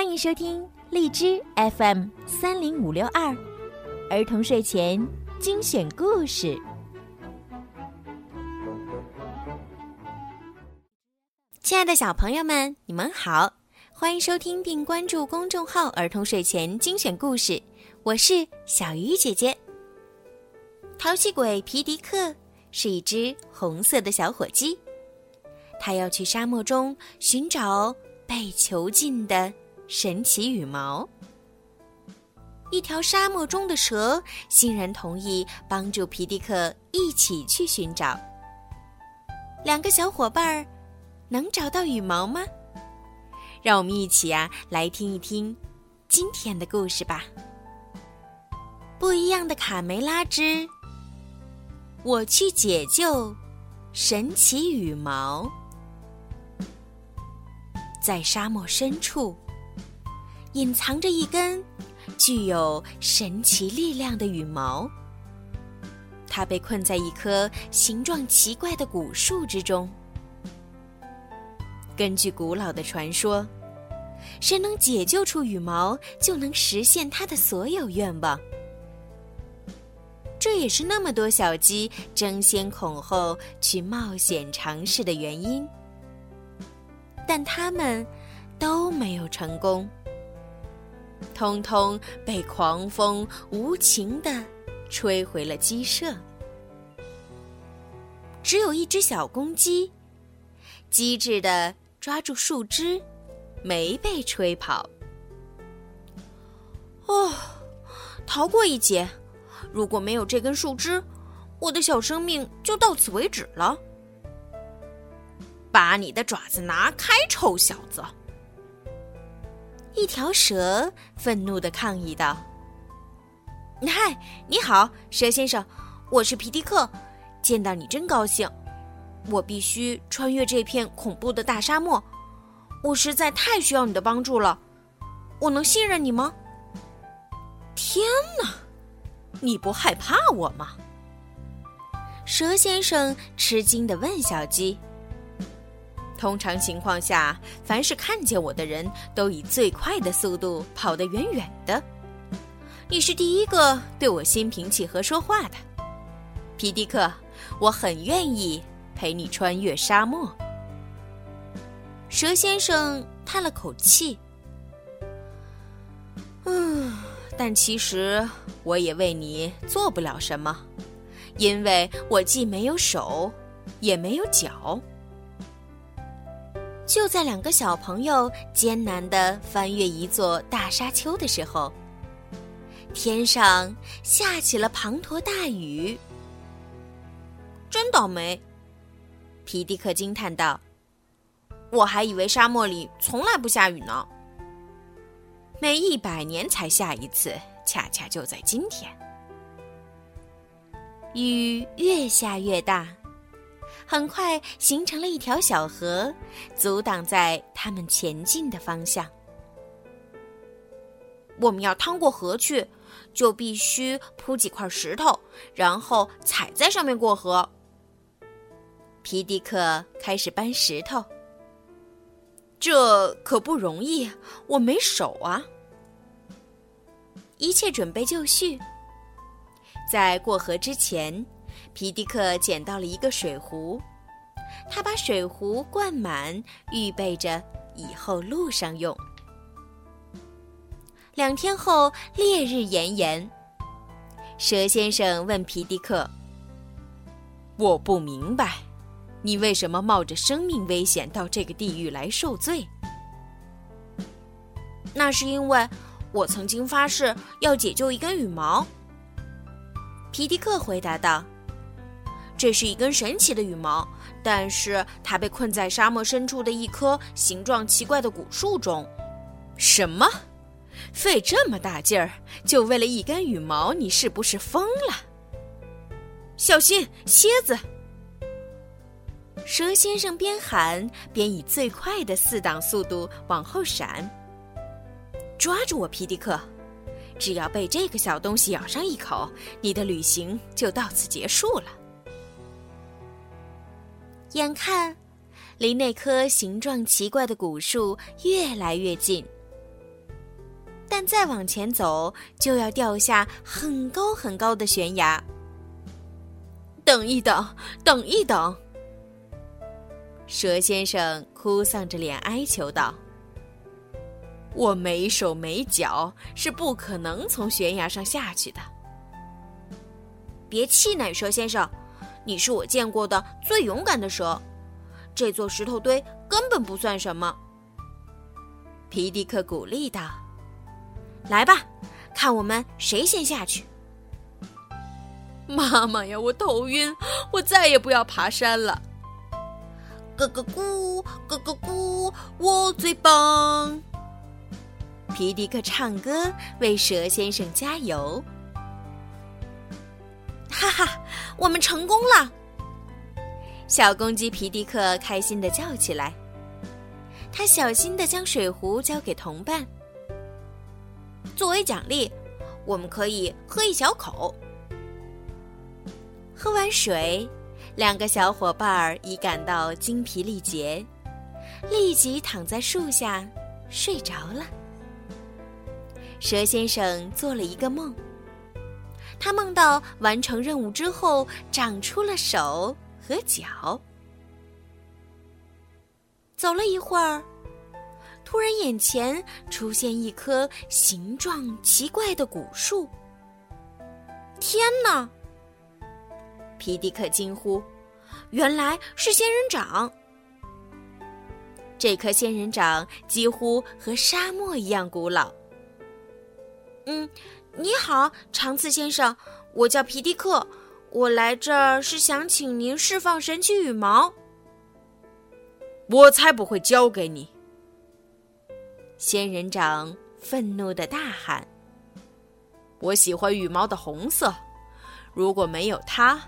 欢迎收听荔枝 FM 三零五六二儿童睡前精选故事。亲爱的小朋友们，你们好，欢迎收听并关注公众号“儿童睡前精选故事”，我是小鱼姐姐。淘气鬼皮迪克是一只红色的小火鸡，他要去沙漠中寻找被囚禁的神奇羽毛。一条沙漠中的蛇欣然同意帮助皮迪克一起去寻找。两个小伙伴儿。能找到羽毛吗？让我们一起啊来听一听今天的故事吧。不一样的卡梅拉之，我去解救神奇羽毛。在沙漠深处，隐藏着一根具有神奇力量的羽毛。它被困在一棵形状奇怪的古树之中。根据古老的传说，谁能解救出羽毛，就能实现他的所有愿望。这也是那么多小鸡争先恐后去冒险尝试的原因。但他们都没有成功，通通被狂风无情地吹回了鸡舍。只有一只小公鸡，机智的。抓住树枝，没被吹跑。哦，逃过一劫。如果没有这根树枝，我的小生命就到此为止了。把你的爪子拿开，臭小子！一条蛇愤怒的抗议道：“嗨，你好，蛇先生，我是皮迪克，见到你真高兴。”我必须穿越这片恐怖的大沙漠，我实在太需要你的帮助了。我能信任你吗？天哪，你不害怕我吗？蛇先生吃惊的问小鸡。通常情况下，凡是看见我的人都以最快的速度跑得远远的。你是第一个对我心平气和说话的，皮迪克，我很愿意。陪你穿越沙漠，蛇先生叹了口气。嗯，但其实我也为你做不了什么，因为我既没有手，也没有脚。就在两个小朋友艰难的翻越一座大沙丘的时候，天上下起了滂沱大雨。真倒霉！皮迪克惊叹道：“我还以为沙漠里从来不下雨呢。每一百年才下一次，恰恰就在今天。”雨越下越大，很快形成了一条小河，阻挡在他们前进的方向。我们要趟过河去，就必须铺几块石头，然后踩在上面过河。皮迪克开始搬石头，这可不容易，我没手啊。一切准备就绪，在过河之前，皮迪克捡到了一个水壶，他把水壶灌满，预备着以后路上用。两天后，烈日炎炎，蛇先生问皮迪克：“我不明白。”你为什么冒着生命危险到这个地狱来受罪？那是因为我曾经发誓要解救一根羽毛。皮迪克回答道：“这是一根神奇的羽毛，但是它被困在沙漠深处的一棵形状奇怪的古树中。”什么？费这么大劲儿就为了一根羽毛？你是不是疯了？小心，蝎子！蛇先生边喊边以最快的四档速度往后闪。抓住我，皮迪克！只要被这个小东西咬上一口，你的旅行就到此结束了。眼看离那棵形状奇怪的古树越来越近，但再往前走就要掉下很高很高的悬崖。等一等，等一等！蛇先生哭丧着脸哀求道：“我没手没脚，是不可能从悬崖上下去的。”别气馁，蛇先生，你是我见过的最勇敢的蛇。这座石头堆根本不算什么。皮迪克鼓励道：“来吧，看我们谁先下去。”妈妈呀，我头晕，我再也不要爬山了。咯咯咕，咯咯咕，我最棒！皮迪克唱歌为蛇先生加油。我们成功了！小公鸡皮迪克开心的叫起来。他小心的将水壶交给同伴，作为奖励，我们可以喝一小口。喝完水，两个小伙伴儿已感到精疲力竭，立即躺在树下睡着了。蛇先生做了一个梦，他梦到完成任务之后长出了手和脚。走了一会儿，突然眼前出现一棵形状奇怪的古树。天哪！皮迪克惊呼：“原来是仙人掌！这棵仙人掌几乎和沙漠一样古老。”嗯，你好，长刺先生，我叫皮迪克，我来这儿是想请您释放神奇羽毛。我才不会交给你！仙人掌愤怒的大喊：“我喜欢羽毛的红色，如果没有它，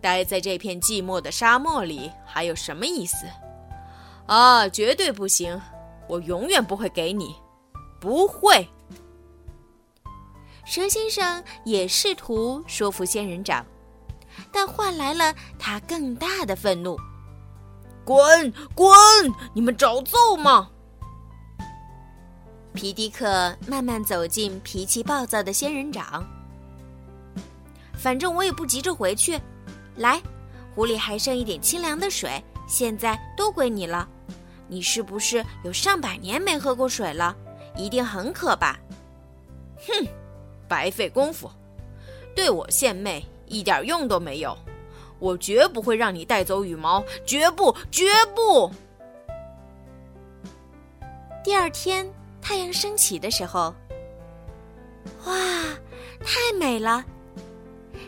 待在这片寂寞的沙漠里还有什么意思？啊，绝对不行！我永远不会给你，不会！”蛇先生也试图说服仙人掌，但换来了他更大的愤怒。滚滚！你们找揍吗？皮迪克慢慢走进脾气暴躁的仙人掌。反正我也不急着回去。来，壶里还剩一点清凉的水，现在都归你了。你是不是有上百年没喝过水了？一定很渴吧？白费功夫，对我献媚一点用都没有。我绝不会让你带走羽毛，绝不，绝不！第二天太阳升起的时候，哇，太美了！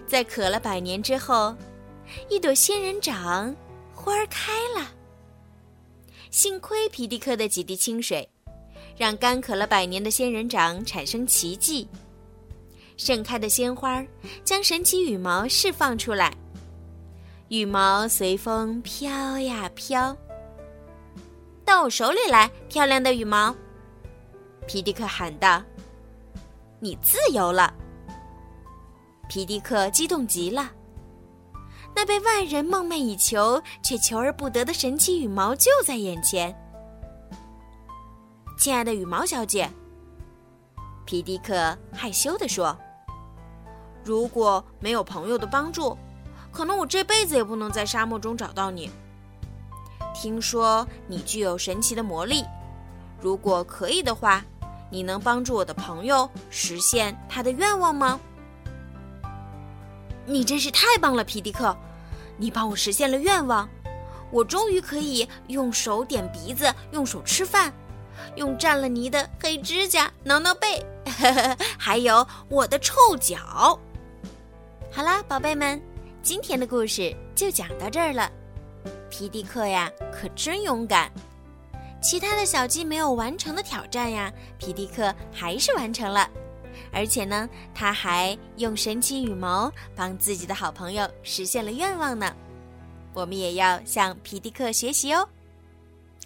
在渴了百年之后，一朵仙人掌花儿开了。幸亏皮迪克的几滴清水，让干渴了百年的仙人掌产生奇迹。盛开的鲜花将神奇羽毛释放出来。羽毛随风飘呀飘，到我手里来，漂亮的羽毛！皮迪克喊道：“你自由了！”皮迪克激动极了，那被万人梦寐以求却求而不得的神奇羽毛就在眼前。亲爱的羽毛小姐，皮迪克害羞地说：“如果没有朋友的帮助。”可能我这辈子也不能在沙漠中找到你。听说你具有神奇的魔力，如果可以的话，你能帮助我的朋友实现他的愿望吗？你真是太棒了，皮迪克！你帮我实现了愿望，我终于可以用手点鼻子，用手吃饭，用沾了泥的黑指甲挠挠背，还有我的臭脚。好啦，宝贝们。今天的故事就讲到这儿了，皮迪克呀可真勇敢，其他的小鸡没有完成的挑战呀，皮迪克还是完成了，而且呢，他还用神奇羽毛帮自己的好朋友实现了愿望呢。我们也要向皮迪克学习哦。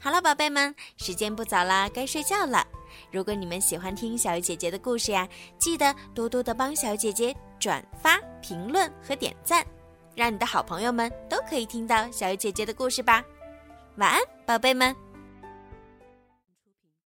好了，宝贝们，时间不早啦，该睡觉了。如果你们喜欢听小鱼姐姐的故事呀，记得多多的帮小鱼姐姐转发、评论和点赞。让你的好朋友们都可以听到小鱼姐姐的故事吧，晚安，宝贝们。